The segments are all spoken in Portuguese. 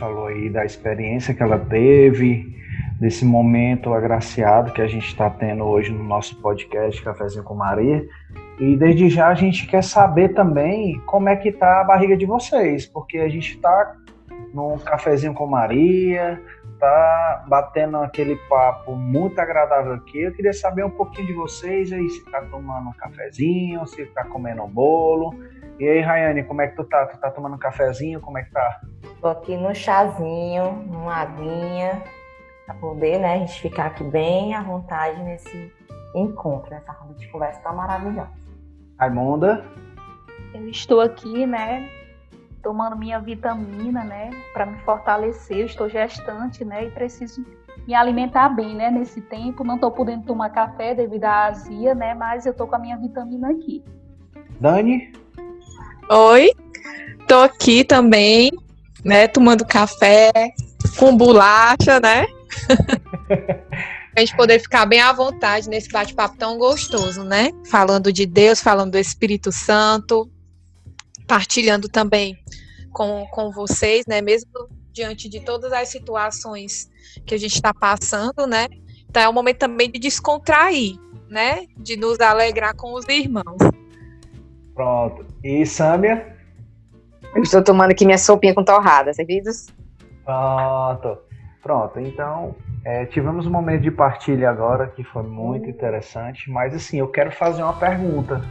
falou aí da experiência que ela teve, desse momento agraciado que a gente está tendo hoje no nosso podcast Cafézinho com Maria. E desde já a gente quer saber também como é que tá a barriga de vocês, porque a gente está num cafezinho com Maria, tá batendo aquele papo muito agradável aqui. Eu queria saber um pouquinho de vocês aí, se tá tomando um cafezinho, se tá comendo um bolo. E aí, Rayane, como é que tu tá? Tu tá tomando um cafezinho? Como é que tá? Tô aqui no chazinho, numa aguinha, para poder, né, a gente ficar aqui bem à vontade nesse encontro, nessa roda de conversa tão maravilhosa. Raimunda? Eu estou aqui, né, tomando minha vitamina, né, para me fortalecer. Eu estou gestante, né, e preciso me alimentar bem, né, nesse tempo. Não estou podendo tomar café devido à azia, né, mas eu estou com a minha vitamina aqui. Dani? Oi, tô aqui também, né, tomando café com bolacha, né? a gente poder ficar bem à vontade nesse bate-papo tão gostoso, né? Falando de Deus, falando do Espírito Santo, partilhando também com, com vocês, né? Mesmo diante de todas as situações que a gente está passando, né? Então é um momento também de descontrair, né? De nos alegrar com os irmãos. Pronto. E Sâmia? Eu estou tomando aqui minha sopinha com torrada, servidos? Pronto. Pronto, então é, tivemos um momento de partilha agora que foi muito interessante, mas assim, eu quero fazer uma pergunta.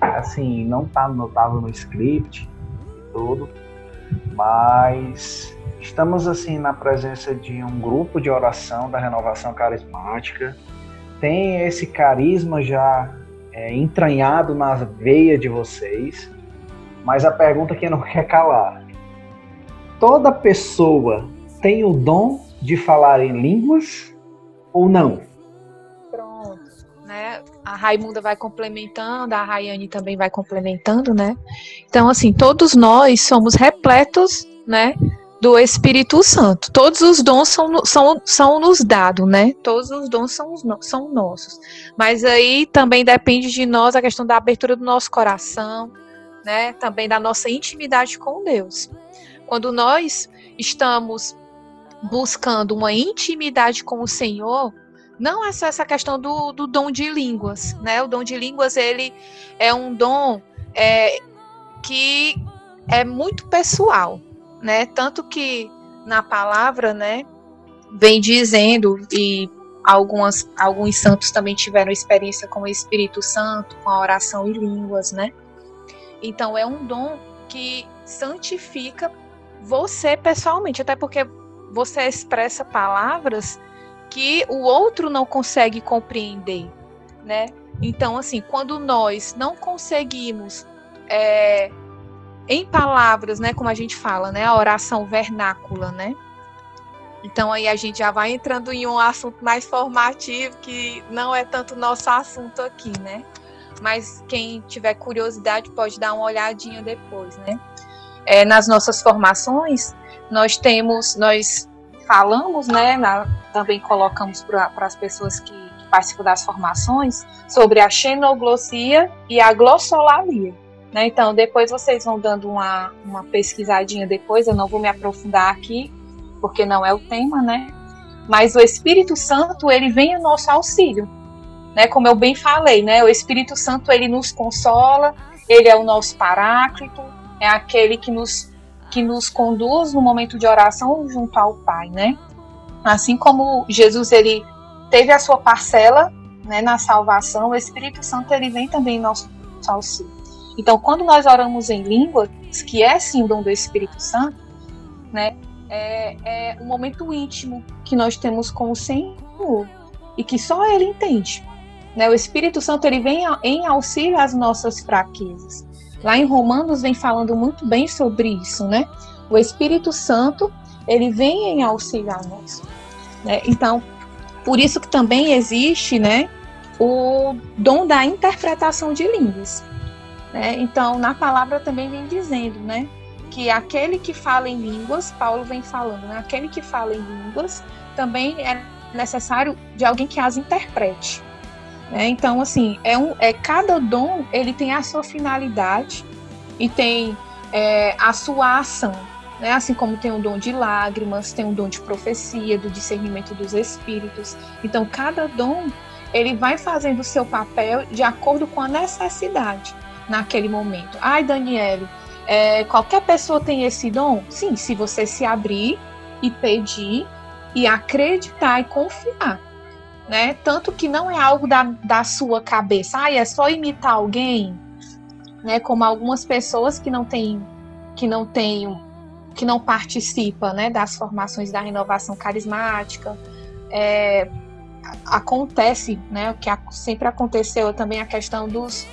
Assim, não tá anotado no script tudo, mas estamos assim na presença de um grupo de oração da renovação carismática. Tem esse carisma já é, entranhado na veia de vocês, mas a pergunta que não quer calar: toda pessoa tem o dom de falar em línguas ou não? Pronto, né? A Raimunda vai complementando, a Rayane também vai complementando, né? Então, assim, todos nós somos repletos, né? Do Espírito Santo. Todos os dons são, são, são nos dados, né? Todos os dons são, são nossos. Mas aí também depende de nós a questão da abertura do nosso coração, né? Também da nossa intimidade com Deus. Quando nós estamos buscando uma intimidade com o Senhor, não é só essa questão do, do dom de línguas, né? O dom de línguas ele é um dom é, que é muito pessoal, né? Tanto que na palavra, né, vem dizendo e algumas alguns santos também tiveram experiência com o Espírito Santo, com a oração e línguas, né? Então é um dom que santifica você pessoalmente, até porque você expressa palavras que o outro não consegue compreender, né? Então, assim, quando nós não conseguimos, é, em palavras, né, como a gente fala, né, a oração vernácula, né? Então aí a gente já vai entrando em um assunto mais formativo que não é tanto nosso assunto aqui, né? Mas quem tiver curiosidade pode dar uma olhadinha depois, né? É, nas nossas formações, nós temos, nós falamos, né, na, também colocamos para as pessoas que, que, participam das formações sobre a xenoglossia e a glossolalia. Né? Então, depois vocês vão dando uma, uma pesquisadinha depois, eu não vou me aprofundar aqui, porque não é o tema, né? Mas o Espírito Santo, ele vem ao nosso auxílio, né? Como eu bem falei, né? O Espírito Santo, ele nos consola, ele é o nosso paráclito, é aquele que nos que nos conduz no momento de oração junto ao Pai, né? Assim como Jesus ele teve a sua parcela, né, na salvação, o Espírito Santo ele vem também em nosso auxílio. Então, quando nós oramos em línguas, que é sim dom do Espírito Santo, né, é, é um momento íntimo que nós temos com o Senhor e que só Ele entende. Né? O Espírito Santo ele vem em auxílio às nossas fraquezas. Lá em Romanos vem falando muito bem sobre isso, né? O Espírito Santo, ele vem em auxílio a nós. Né? Então, por isso que também existe, né, o dom da interpretação de línguas. Né? Então, na palavra também vem dizendo, né, que aquele que fala em línguas, Paulo vem falando, né, aquele que fala em línguas também é necessário de alguém que as interprete. Né? Então, assim, é, um, é cada dom ele tem a sua finalidade e tem é, a sua ação. Né? Assim como tem o dom de lágrimas, tem o dom de profecia, do discernimento dos espíritos. Então, cada dom ele vai fazendo o seu papel de acordo com a necessidade naquele momento. Ai, Daniele, é, qualquer pessoa tem esse dom? Sim, se você se abrir e pedir e acreditar e confiar. Né? Tanto que não é algo da, da sua cabeça, ai, é só imitar alguém, né? Como algumas pessoas que não têm, que não têm, que não participam, né? Das formações da renovação carismática, é, acontece, né? O que sempre aconteceu também a questão dos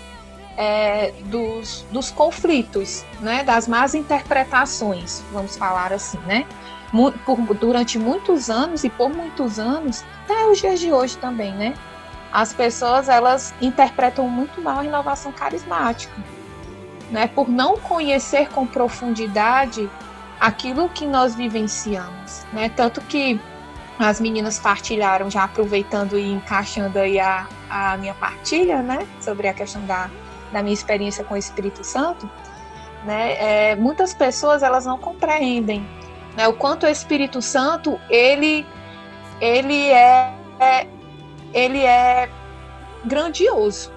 é, dos, dos conflitos, né? Das más interpretações, vamos falar assim, né? Por, durante muitos anos e por muitos anos, até os dias de hoje também, né? As pessoas elas interpretam muito mal a renovação carismática, né? Por não conhecer com profundidade aquilo que nós vivenciamos, né? Tanto que as meninas partilharam, já aproveitando e encaixando aí a, a minha partilha, né, sobre a questão da, da minha experiência com o Espírito Santo, né, é, muitas pessoas elas não compreendem né, o quanto o Espírito Santo ele ele é, é ele é grandioso,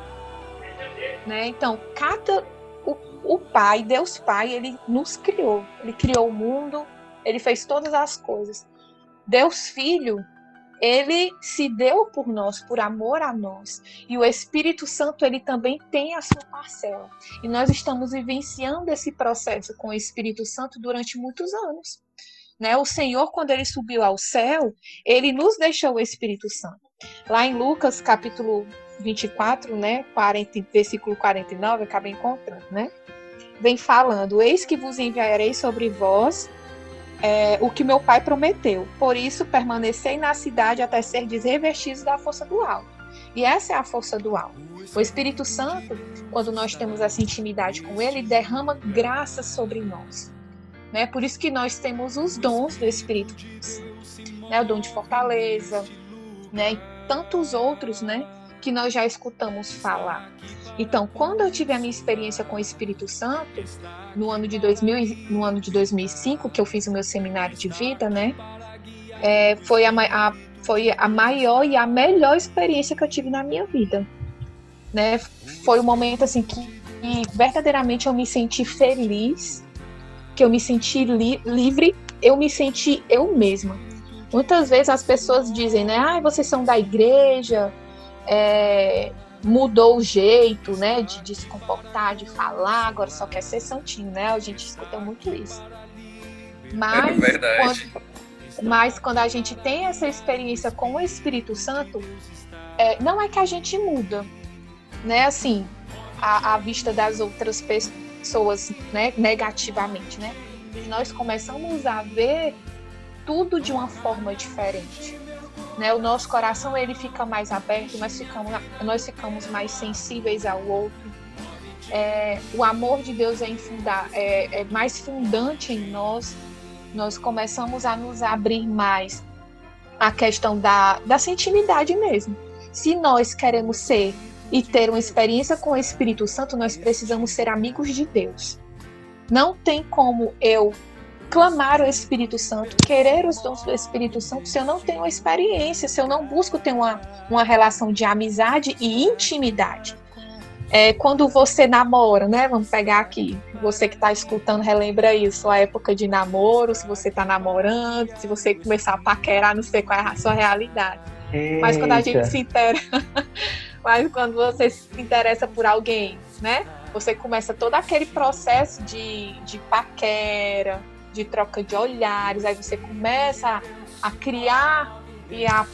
né? Então cada o, o Pai, Deus Pai, ele nos criou, ele criou o mundo, ele fez todas as coisas. Deus Filho, ele se deu por nós, por amor a nós. E o Espírito Santo, ele também tem a sua parcela. E nós estamos vivenciando esse processo com o Espírito Santo durante muitos anos. Né? O Senhor, quando ele subiu ao céu, ele nos deixou o Espírito Santo. Lá em Lucas, capítulo 24, né, 40, versículo 49, acabei encontrando, né? Vem falando: Eis que vos enviarei sobre vós é, o que meu pai prometeu. Por isso, permanecei na cidade até ser revestidos da força do alto. E essa é a força do alto. O Espírito Santo, quando nós temos essa intimidade com ele, derrama graça sobre nós. Né? Por isso que nós temos os dons do Espírito né? O dom de fortaleza, né? E tantos outros, né? Que nós já escutamos falar. Então, quando eu tive a minha experiência com o Espírito Santo, no ano de, 2000, no ano de 2005, que eu fiz o meu seminário de vida, né? É, foi, a, a, foi a maior e a melhor experiência que eu tive na minha vida. Né? Foi um momento assim que, verdadeiramente eu me senti feliz, que eu me senti li, livre, eu me senti eu mesma. Muitas vezes as pessoas dizem, né? Ah, vocês são da igreja, é, mudou o jeito, né, de, de, se comportar, de falar, agora só quer ser santinho, né? A gente escuta muito isso. Mas, é verdade. Quando, mas quando a gente tem essa experiência com o Espírito Santo, é, não é que a gente muda, né? Assim, à, vista das outras pessoas, né, negativamente, né? Nós começamos a ver tudo de uma forma diferente né? O nosso coração ele fica mais aberto, nós ficamos, nós ficamos mais sensíveis ao outro. É, o amor de Deus é, infundar, é, é mais fundante em nós. Nós começamos a nos abrir mais à questão da, da intimidade mesmo. Se nós queremos ser e ter uma experiência com o Espírito Santo, nós precisamos ser amigos de Deus. Não tem como eu clamar o Espírito Santo, querer os dons do Espírito Santo, se eu não tenho experiência, se eu não busco ter uma, uma relação de amizade e intimidade. É, quando você namora, né? Vamos pegar aqui. Você que está escutando, relembra isso, a época de namoro, se você está namorando, se você começar a paquerar, não sei qual é a sua realidade. Eita. Mas quando a gente se interessa, mas quando você se interessa por alguém, né? Você começa todo aquele processo de, de paquera, de troca de olhares, aí você começa a, criar e a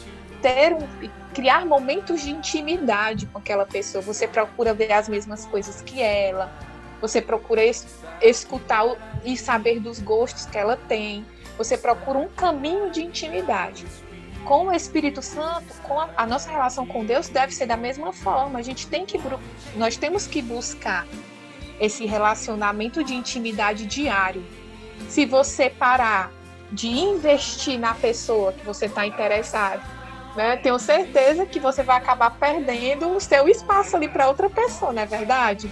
ter um, criar momentos de intimidade com aquela pessoa. Você procura ver as mesmas coisas que ela, você procura es, escutar e saber dos gostos que ela tem. Você procura um caminho de intimidade. Com o Espírito Santo, com a, a nossa relação com Deus deve ser da mesma forma. A gente tem que nós temos que buscar esse relacionamento de intimidade diário se você parar de investir na pessoa que você está interessado, né, tenho certeza que você vai acabar perdendo o seu espaço ali para outra pessoa, não é verdade?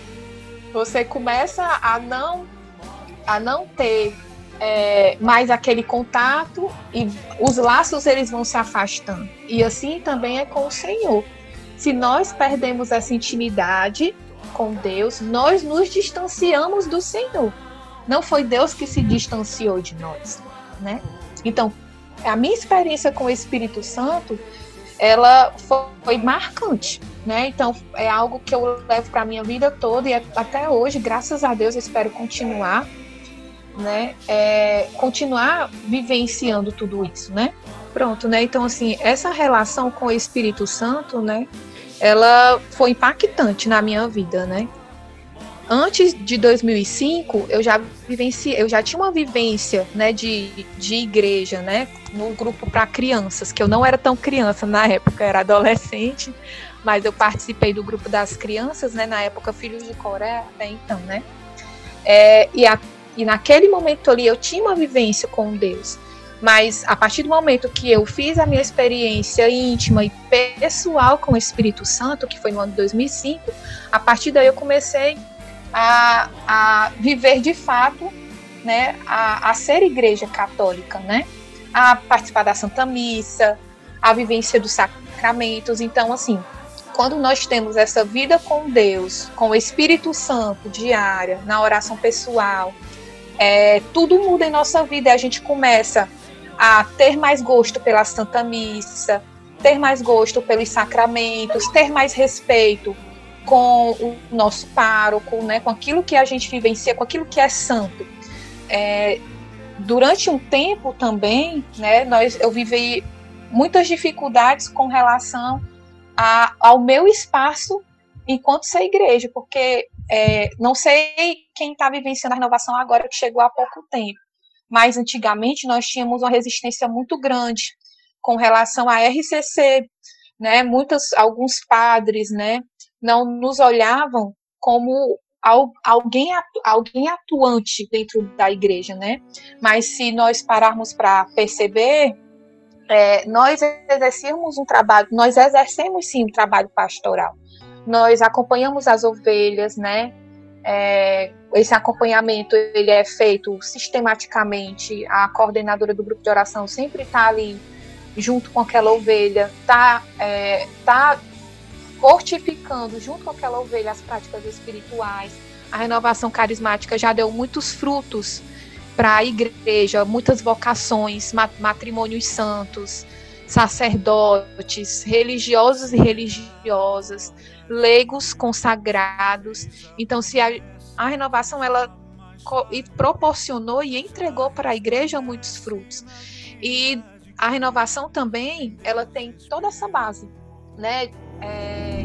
Você começa a não a não ter é, mais aquele contato e os laços eles vão se afastando. E assim também é com o Senhor. Se nós perdemos essa intimidade com Deus, nós nos distanciamos do Senhor. Não foi Deus que se distanciou de nós, né? Então, a minha experiência com o Espírito Santo, ela foi, marcante, né? Então, é algo que eu levo para minha vida toda e até hoje, graças a Deus, eu espero continuar né, é, continuar vivenciando tudo isso, né? Pronto, né? Então, assim, essa relação com o Espírito Santo, né, ela foi impactante na minha vida, né? Antes de 2005, eu já vivenciei, eu já tinha uma vivência, né, de, de igreja, né, no grupo para crianças, que eu não era tão criança na época, era adolescente, mas eu participei do grupo das crianças, né, na época Filhos de Coreia, até então, né? É, e a, e naquele momento ali eu tinha uma vivência com Deus. Mas a partir do momento que eu fiz a minha experiência íntima e pessoal com o Espírito Santo, que foi no ano de 2005, a partir daí eu comecei a, a viver de fato, né, a, a ser igreja católica, né, a participar da Santa Missa, a vivência dos sacramentos. Então, assim, quando nós temos essa vida com Deus, com o Espírito Santo diária, na oração pessoal, é, tudo muda em nossa vida a gente começa a ter mais gosto pela Santa Missa, ter mais gosto pelos sacramentos, ter mais respeito com o nosso pároco, né, com aquilo que a gente vivencia, com aquilo que é santo. É, durante um tempo também, né, nós, eu vivi muitas dificuldades com relação a, ao meu espaço enquanto ser igreja, porque é, não sei quem está vivenciando a renovação agora, que chegou há pouco tempo, mas antigamente nós tínhamos uma resistência muito grande com relação à RCC, né? Muitos, alguns padres, né, não nos olhavam como alguém, alguém atuante dentro da igreja, né? Mas se nós pararmos para perceber, é, nós exercemos um trabalho, nós exercemos sim um trabalho pastoral nós acompanhamos as ovelhas, né? É, esse acompanhamento ele é feito sistematicamente. A coordenadora do grupo de oração sempre está ali junto com aquela ovelha, está é, tá fortificando junto com aquela ovelha as práticas espirituais. A renovação carismática já deu muitos frutos para a igreja, muitas vocações, matrimônios santos, sacerdotes, religiosos e religiosas, leigos consagrados. Então, se a, a renovação ela e proporcionou e entregou para a igreja muitos frutos. E a renovação também, ela tem toda essa base, né, é,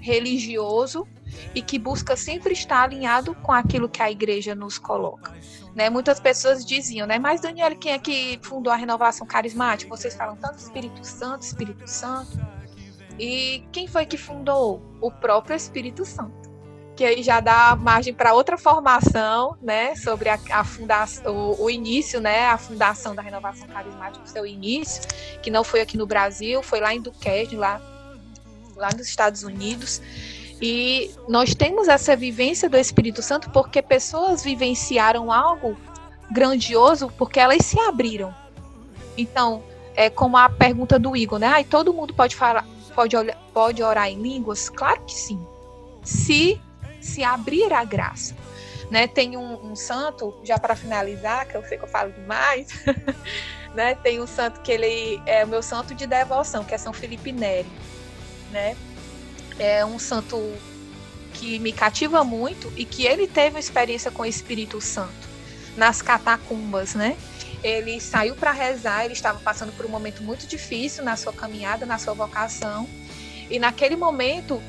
religioso e que busca sempre estar alinhado com aquilo que a igreja nos coloca. Né, muitas pessoas diziam, né? Mas Daniel, quem é que fundou a renovação carismática? Vocês falam tanto Espírito Santo, Espírito Santo. E quem foi que fundou? O próprio Espírito Santo. Que aí já dá margem para outra formação, né, sobre a, a fundação, o, o, início, né, a fundação da renovação carismática, o seu início, que não foi aqui no Brasil, foi lá em Duquesne, lá, lá nos Estados Unidos. E nós temos essa vivência do Espírito Santo porque pessoas vivenciaram algo grandioso porque elas se abriram. Então, é como a pergunta do Igor, né? Ai, todo mundo pode falar, pode, pode orar em línguas? Claro que sim. Se se abrir a graça. Né, tem um, um santo, já para finalizar, que eu sei que eu falo demais, né, tem um santo que ele é o meu santo de devoção, que é São Felipe Neri. Né? É um santo que me cativa muito e que ele teve uma experiência com o Espírito Santo nas catacumbas, né? ele saiu para rezar, ele estava passando por um momento muito difícil na sua caminhada, na sua vocação. E naquele momento,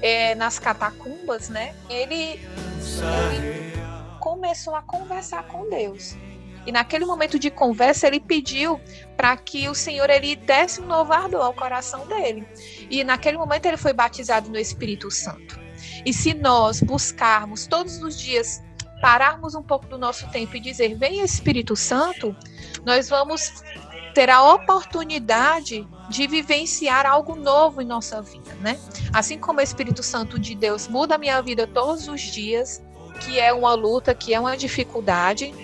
é, nas catacumbas, né, ele, ele começou a conversar com Deus. E naquele momento de conversa, ele pediu para que o Senhor ele desse um novo ardor ao coração dele. E naquele momento ele foi batizado no Espírito Santo. E se nós buscarmos todos os dias pararmos um pouco do nosso tempo e dizer: Vem Espírito Santo, nós vamos ter a oportunidade de vivenciar algo novo em nossa vida, né? Assim como o Espírito Santo de Deus muda a minha vida todos os dias, que é uma luta, que é uma dificuldade,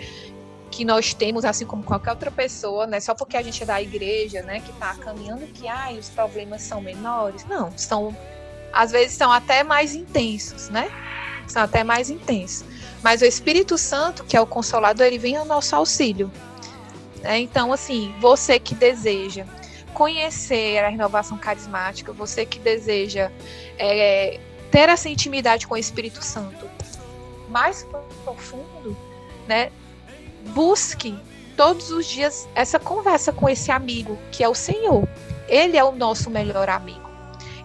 que nós temos, assim como qualquer outra pessoa, né? Só porque a gente é da igreja, né? Que está caminhando que ai, os problemas são menores. Não, são às vezes são até mais intensos, né? São até mais intensos. Mas o Espírito Santo, que é o Consolador, ele vem ao nosso auxílio. Né? Então, assim, você que deseja conhecer a renovação carismática, você que deseja é, ter essa intimidade com o Espírito Santo mais profundo, né? Busque todos os dias essa conversa com esse amigo que é o Senhor. Ele é o nosso melhor amigo.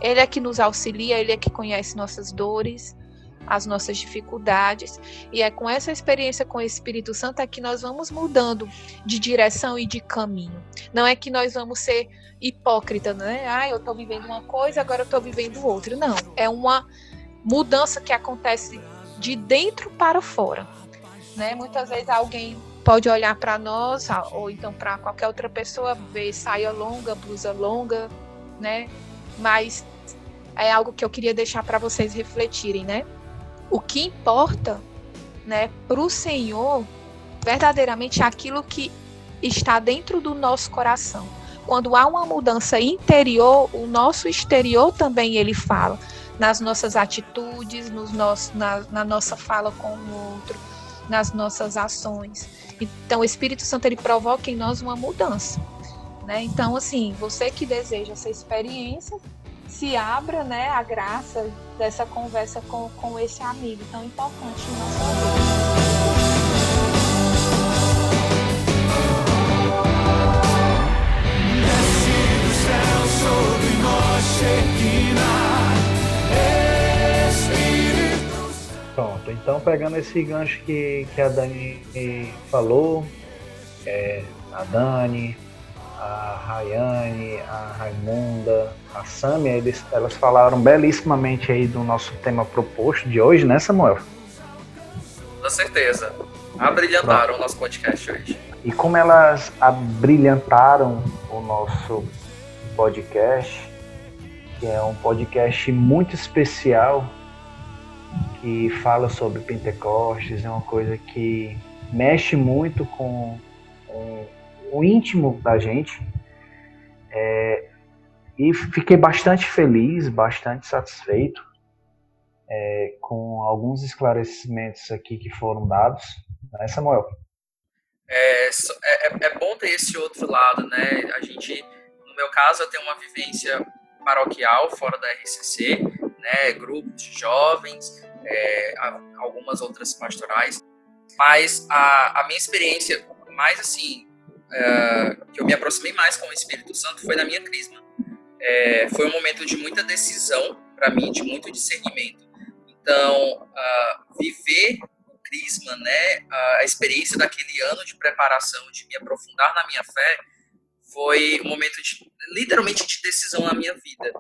Ele é que nos auxilia, ele é que conhece nossas dores, as nossas dificuldades. E é com essa experiência com o Espírito Santo é que nós vamos mudando de direção e de caminho. Não é que nós vamos ser hipócritas, né? Ah, eu estou vivendo uma coisa, agora eu estou vivendo outra. Não. É uma mudança que acontece de dentro para fora. Né? Muitas vezes alguém pode olhar para nós, ou então para qualquer outra pessoa, ver saia longa, blusa longa, né? Mas é algo que eu queria deixar para vocês refletirem, né? O que importa, né, para o Senhor, verdadeiramente é aquilo que está dentro do nosso coração. Quando há uma mudança interior, o nosso exterior também ele fala nas nossas atitudes, nos nossos, na, na nossa fala com o outro, nas nossas ações. Então, o Espírito Santo ele provoca em nós uma mudança. Né? Então, assim, você que deseja essa experiência, se abra né, a graça dessa conversa com, com esse amigo tão importante em nossa vida. Então pegando esse gancho que, que a Dani falou, é, a Dani, a Rayane, a Raimunda, a Samia, eles, elas falaram belíssimamente aí do nosso tema proposto de hoje, né, Samuel? Com certeza. Abrilhantaram Pronto. o nosso podcast hoje. E como elas abrilhantaram o nosso podcast, que é um podcast muito especial que fala sobre Pentecostes, é uma coisa que mexe muito com, o íntimo da gente. É, e fiquei bastante feliz, bastante satisfeito é, com alguns esclarecimentos aqui que foram dados. Né, Samuel? É, é, é bom ter esse outro lado, né? A gente, no meu caso, eu tenho uma vivência paroquial fora da RCC, né? Grupos de jovens, é, algumas outras pastorais, mas a, a minha experiência mais assim é, que eu me aproximei mais com o Espírito Santo foi na minha crisma. É, foi um momento de muita decisão para mim, de muito discernimento. Então, uh, viver o crisma, né, a experiência daquele ano de preparação, de me aprofundar na minha fé, foi um momento de, literalmente de decisão na minha vida.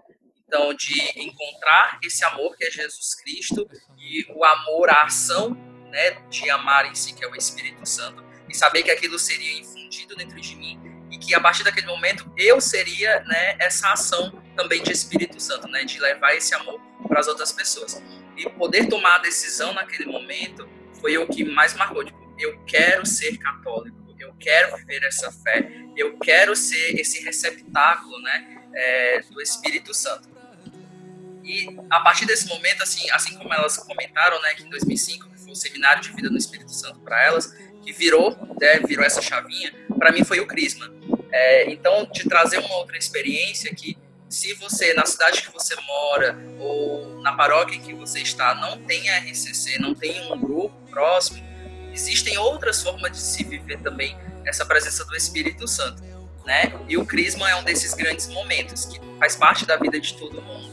Então, de encontrar esse amor que é Jesus Cristo e o amor, a ação né, de amar em si, que é o Espírito Santo, e saber que aquilo seria infundido dentro de mim e que a partir daquele momento eu seria né, essa ação também de Espírito Santo, né, de levar esse amor para as outras pessoas. E poder tomar a decisão naquele momento foi o que mais marcou. Tipo, eu quero ser católico, eu quero viver essa fé, eu quero ser esse receptáculo né, é, do Espírito Santo. E a partir desse momento, assim, assim como elas comentaram, né, que em 2005 que foi o seminário de vida no Espírito Santo para elas, que virou, né, virou essa chavinha, para mim foi o Crisma. É, então, de trazer uma outra experiência que se você, na cidade que você mora ou na paróquia em que você está, não tem RCC, não tem um grupo próximo, existem outras formas de se viver também essa presença do Espírito Santo, né? E o Crisma é um desses grandes momentos que faz parte da vida de todo mundo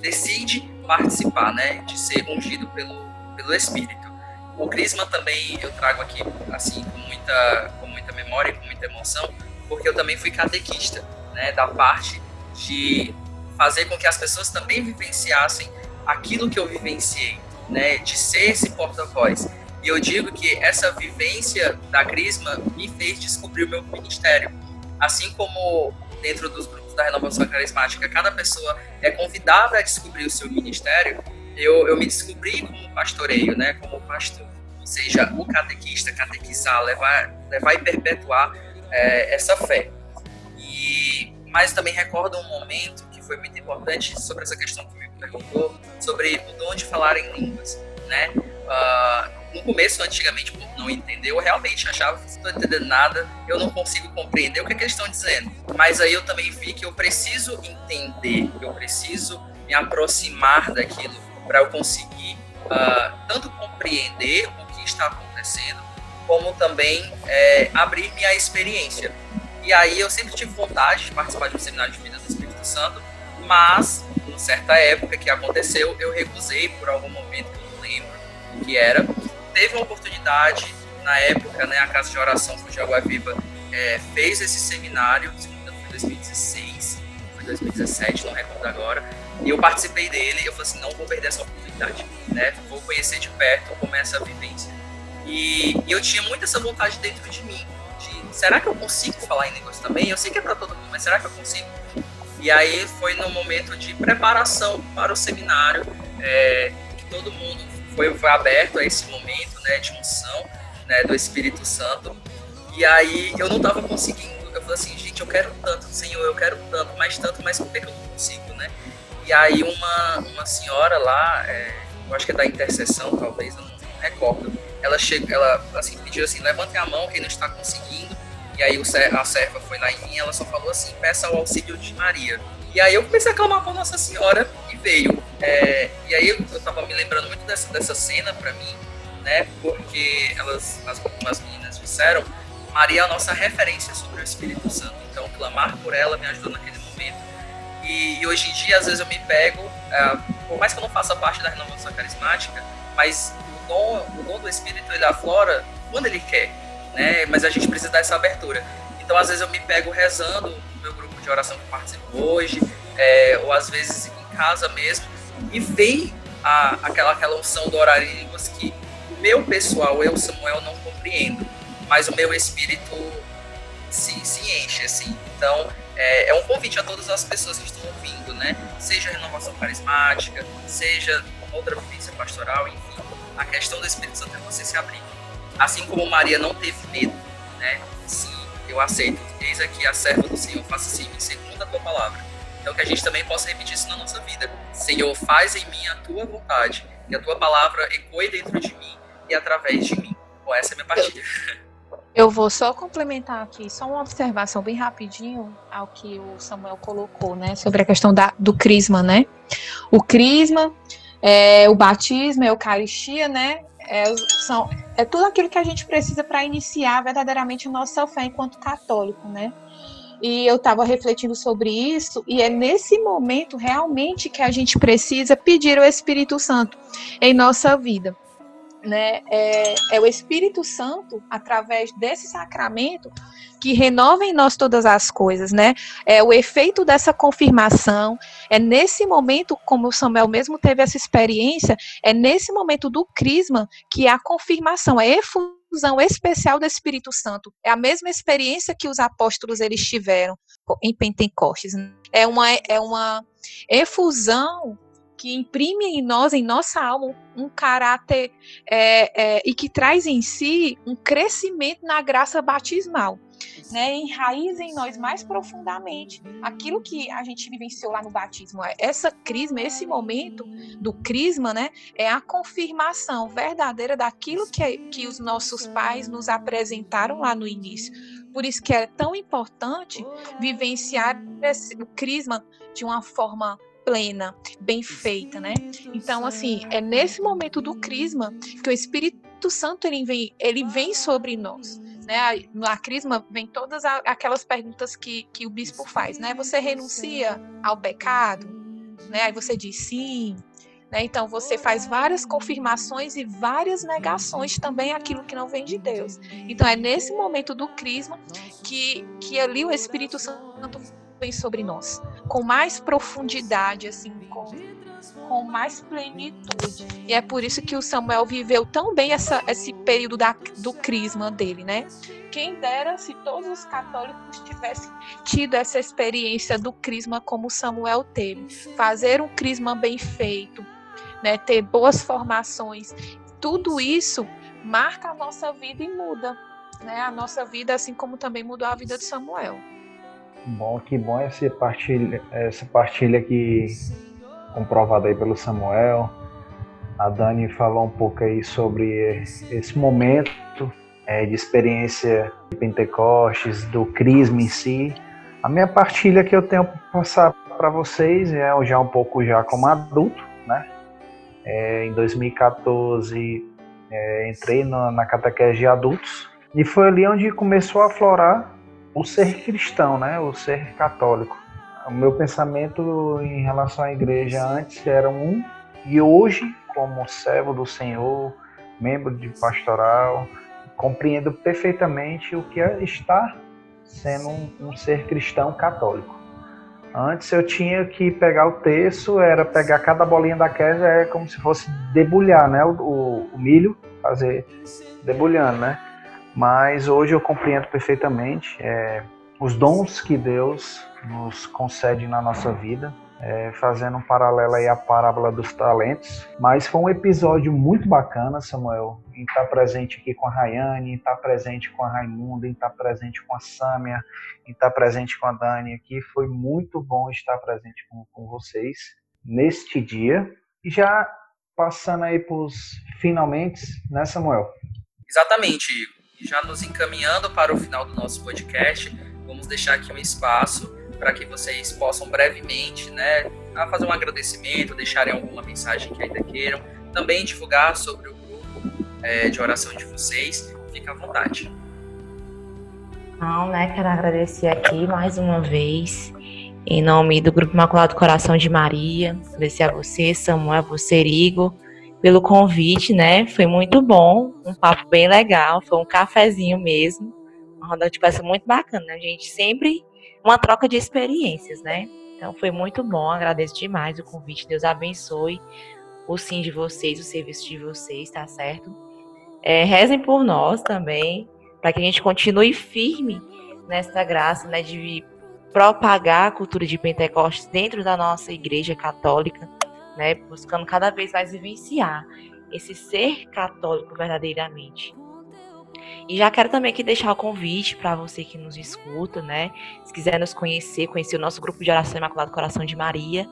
decide participar, né, de ser ungido pelo, pelo Espírito. O Crisma também eu trago aqui, assim, com muita, com muita memória, com muita emoção, porque eu também fui catequista, né, da parte de fazer com que as pessoas também vivenciassem aquilo que eu vivenciei, né, de ser esse porta-voz. E eu digo que essa vivência da Crisma me fez descobrir o meu ministério. Assim como dentro dos grupos da renovação carismática, cada pessoa é convidada a descobrir o seu ministério, eu, eu me descobri como pastoreio, né, como pastor. Ou seja, o catequista, catequizar, levar levar e perpetuar é, essa fé. E, mas também recordo um momento que foi muito importante sobre essa questão que me perguntou, sobre o dom de falar em línguas, né? Uh, no começo, antigamente, por não entender, eu realmente achava que não estou entendendo nada, eu não consigo compreender o que, é que eles estão dizendo. Mas aí eu também vi que eu preciso entender, eu preciso me aproximar daquilo para eu conseguir uh, tanto compreender o que está acontecendo, como também é, abrir minha experiência. E aí eu sempre tive vontade de participar de um seminário de vida do Espírito Santo, mas, em certa época que aconteceu, eu recusei por algum momento que eu não lembro o que era. Teve uma oportunidade, na época, né, a Casa de Oração Fuji Água Viva é, fez esse seminário, se não me engano foi 2016, foi 2017, não recordo agora, e eu participei dele eu falei assim, não vou perder essa oportunidade, né? Vou conhecer de perto como é essa vivência. E, e eu tinha muito essa vontade dentro de mim, de será que eu consigo falar em línguas também? Eu sei que é para todo mundo, mas será que eu consigo? E aí foi no momento de preparação para o seminário, é, que todo mundo foi, foi aberto a esse momento né, de unção né, do Espírito Santo. E aí eu não estava conseguindo, eu falei assim, gente, eu quero tanto, Senhor, eu quero tanto, mais tanto, mas por que, eu não consigo, né? E aí uma, uma senhora lá, é, eu acho que é da intercessão, talvez, eu não recordo, ela chegou, ela assim, pediu assim, levantem a mão quem não está conseguindo. E aí a serva foi lá em mim, ela só falou assim, peça o auxílio de Maria. E aí eu comecei a clamar com Nossa Senhora veio. É, e aí eu, eu tava me lembrando muito dessa, dessa cena para mim, né? Porque elas, as, as meninas disseram, Maria é a nossa referência sobre o Espírito Santo. Então clamar por ela me ajudou naquele momento. E, e hoje em dia, às vezes eu me pego, é, por mais que eu não faça parte da renovação carismática, mas o dom, o dom do Espírito ele aflora quando ele quer, né? Mas a gente precisa dar essa abertura. Então, às vezes eu me pego rezando no meu grupo de oração que participo hoje, é, ou às vezes casa mesmo, e vem a, aquela, aquela unção do horário em línguas que o meu pessoal, eu, Samuel, não compreendo, mas o meu espírito se, se enche, assim. Então, é, é, um convite a todas as pessoas que estão ouvindo, né? Seja renovação carismática, seja outra vivência pastoral, enfim. A questão do Espírito Santo é você se abrir. Assim como Maria não teve medo, né? Sim, eu aceito. Eis aqui a serva do Senhor, faça assim, segundo a tua palavra. Então que a gente também possa repetir isso na nossa vida. Senhor, faz em mim a tua vontade, que a tua palavra ecoe dentro de mim e através de mim. Bom, essa é a minha partilha. Eu vou só complementar aqui, só uma observação bem rapidinho ao que o Samuel colocou, né, sobre a questão da, do crisma, né? O crisma, é, o batismo, a eucaristia, né? É, são, é tudo aquilo que a gente precisa para iniciar verdadeiramente nossa fé enquanto católico, né? E eu estava refletindo sobre isso, e é nesse momento realmente que a gente precisa pedir o Espírito Santo em nossa vida né, é, é, o Espírito Santo, através desse sacramento, que renova em nós todas as coisas, né? É o efeito dessa confirmação, é nesse momento, como o Samuel mesmo teve essa experiência, é nesse momento do crisma que é a confirmação, a efusão especial do Espírito Santo. É a mesma experiência que os apóstolos eles tiveram em Pentecostes. É uma, é uma efusão que imprime em nós, em nossa alma, um caráter é, é, e que traz em si um crescimento na graça batismal. Né, enraiza em nós mais profundamente aquilo que a gente vivenciou lá no batismo. Essa crisma, esse momento do crisma, né, é a confirmação verdadeira daquilo que, que os nossos pais nos apresentaram lá no início. Por isso que é tão importante vivenciar esse, o crisma de uma forma plena, bem feita, né? Então, assim, é nesse momento do crisma que o Espírito Santo ele vem, ele vem sobre nós. Né? Na crisma vem todas aquelas perguntas que, que o bispo faz, né? Você renuncia ao pecado? Né? Aí você diz sim, né? Então você faz várias confirmações e várias negações também aquilo que não vem de Deus. Então é nesse momento do crisma que, que ali o Espírito Santo vem sobre nós, com mais profundidade, assim, com, com mais plenitude. E é por isso que o Samuel viveu tão bem essa, esse período da, do crisma dele, né? Quem dera se todos os católicos tivessem tido essa experiência do crisma como Samuel teve. Fazer um crisma bem feito, né? ter boas formações. Tudo isso marca a nossa vida e muda né, a nossa vida, assim como também mudou a vida de Samuel. Bom, que bom essa partilha, essa partilha aqui comprovada aí pelo Samuel. A Dani falou um pouco aí sobre esse momento é, de experiência de Pentecostes, do Crisma em si. A minha partilha que eu tenho para passar para vocês é já um pouco já como adulto, né? É, em 2014 é, entrei na, na catequese de adultos e foi ali onde começou a aflorar o ser cristão, né? O ser católico. O meu pensamento em relação à igreja antes era um e hoje, como servo do Senhor, membro de pastoral, compreendo perfeitamente o que é estar sendo um, um ser cristão católico. Antes eu tinha que pegar o terço, era pegar cada bolinha da queda, é como se fosse debulhar, né? O, o, o, milho, fazer debulhando, né? Mas hoje eu compreendo perfeitamente é, os dons que Deus nos concede na nossa vida, é, fazendo um paralelo aí à parábola dos talentos. Mas foi um episódio muito bacana, Samuel, em estar presente aqui com a Rayane, em estar presente com a Raimunda, em estar presente com a Sâmia, em estar presente com a Dani aqui. Foi muito bom estar presente com, com vocês neste dia. E já passando aí para os finalmente, né, Samuel? Exatamente, Igor. Já nos encaminhando para o final do nosso podcast, vamos deixar aqui um espaço para que vocês possam brevemente, né, fazer um agradecimento, deixarem alguma mensagem que ainda queiram, também divulgar sobre o grupo é, de oração de vocês. Fica à vontade. Não, né, quero agradecer aqui mais uma vez, em nome do Grupo Imaculado Coração de Maria, agradecer a você, Samuel, a você, Igor, pelo convite, né? Foi muito bom, um papo bem legal, foi um cafezinho mesmo, uma roda de peça muito bacana. A gente sempre uma troca de experiências, né? Então foi muito bom, agradeço demais o convite. Deus abençoe o sim de vocês, o serviço de vocês, tá certo? É, rezem por nós também, para que a gente continue firme nessa graça, né, de propagar a cultura de Pentecostes dentro da nossa igreja católica, né, buscando cada vez mais vivenciar esse ser católico verdadeiramente. E já quero também aqui deixar o convite para você que nos escuta, né? Se quiser nos conhecer, conhecer o nosso grupo de oração Imaculado Coração de Maria.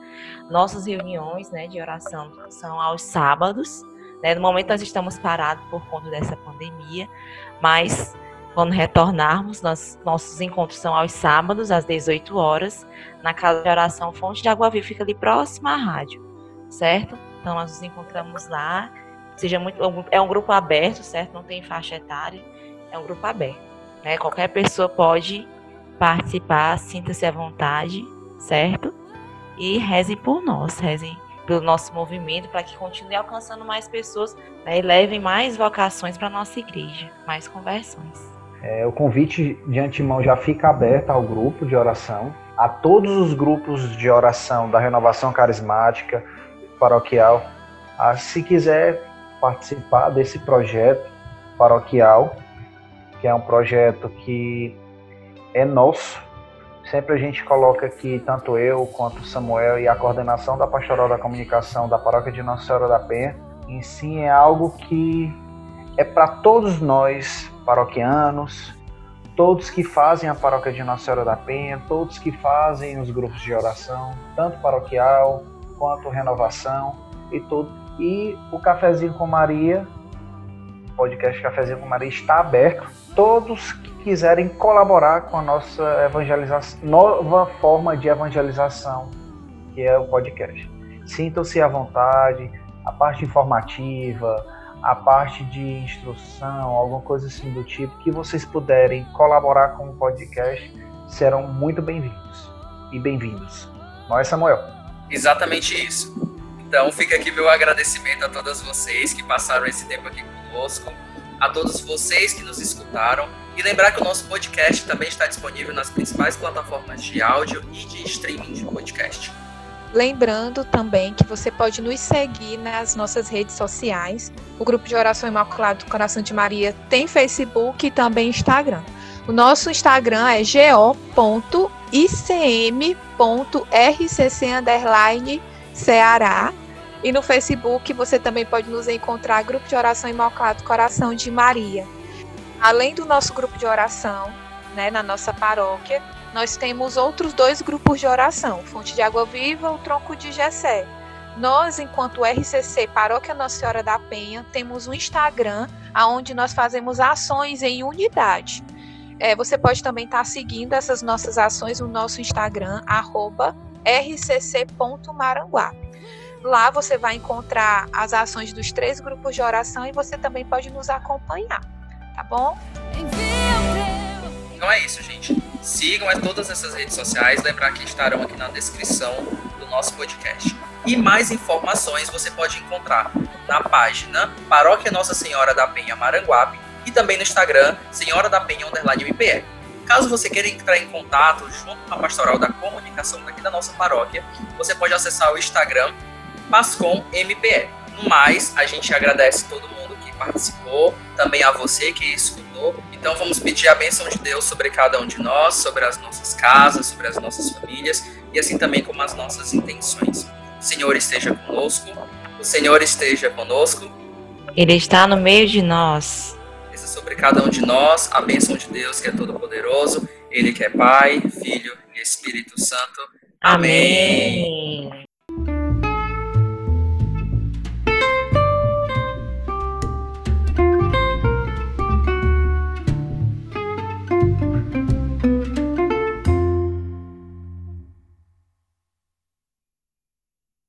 Nossas reuniões né, de oração são aos sábados. Né? No momento nós estamos parados por conta dessa pandemia, mas quando retornarmos, nós, nossos encontros são aos sábados, às 18 horas, na Casa de Oração Fonte de Água Viva, fica ali próximo à rádio, certo? Então nós nos encontramos lá seja muito é um grupo aberto, certo? Não tem faixa etária, é um grupo aberto, né? Qualquer pessoa pode participar, sinta-se à vontade, certo? E rezem por nós, rezem pelo nosso movimento para que continue alcançando mais pessoas né? e levem mais vocações para nossa igreja, mais conversões. É, o convite de antemão já fica aberto ao grupo de oração, a todos os grupos de oração da renovação carismática paroquial. Ah, se quiser participar desse projeto paroquial, que é um projeto que é nosso. Sempre a gente coloca aqui, tanto eu quanto Samuel e a coordenação da Pastoral da Comunicação da Paróquia de Nossa Senhora da Penha, em si é algo que é para todos nós paroquianos, todos que fazem a Paróquia de Nossa Senhora da Penha, todos que fazem os grupos de oração, tanto paroquial quanto renovação e tudo e o Cafezinho com Maria, podcast Cafezinho com Maria, está aberto. Todos que quiserem colaborar com a nossa evangelização, nova forma de evangelização, que é o podcast. Sintam-se à vontade, a parte informativa, a parte de instrução, alguma coisa assim do tipo, que vocês puderem colaborar com o podcast, serão muito bem-vindos e bem-vindos. Não é, Samuel? Exatamente isso. Então fica aqui meu agradecimento a todas vocês que passaram esse tempo aqui conosco, a todos vocês que nos escutaram e lembrar que o nosso podcast também está disponível nas principais plataformas de áudio e de streaming de podcast. Lembrando também que você pode nos seguir nas nossas redes sociais. O grupo de oração Imaculado do Coração de Maria tem Facebook e também Instagram. O nosso Instagram é go.icm.rcc Ceará. E no Facebook você também pode nos encontrar Grupo de Oração Imaculado Coração de Maria. além do nosso grupo de oração, né, na nossa paróquia, nós temos outros dois grupos de oração, Fonte de Água Viva, o Tronco de Gessé. Nós, enquanto RCC Paróquia Nossa Senhora da Penha, temos um Instagram onde nós fazemos ações em unidade. É, você pode também estar tá seguindo essas nossas ações no nosso Instagram, rcc.maranguape. Lá você vai encontrar as ações dos três grupos de oração e você também pode nos acompanhar, tá bom? Então é isso, gente. Sigam todas essas redes sociais, lembrar que estarão aqui na descrição do nosso podcast. E mais informações você pode encontrar na página Paróquia Nossa Senhora da Penha Maranguape e também no Instagram Senhora da Penha Underline MPE. Caso você queira entrar em contato junto com a pastoral da comunicação daqui da nossa paróquia, você pode acessar o Instagram Pascom MPE. No mais, a gente agradece todo mundo que participou, também a você que escutou. Então vamos pedir a bênção de Deus sobre cada um de nós, sobre as nossas casas, sobre as nossas famílias e assim também como as nossas intenções. O Senhor esteja conosco, o Senhor esteja conosco. Ele está no meio de nós. Essa sobre cada um de nós, a bênção de Deus que é todo-poderoso, Ele que é Pai, Filho e Espírito Santo. Amém. Amém.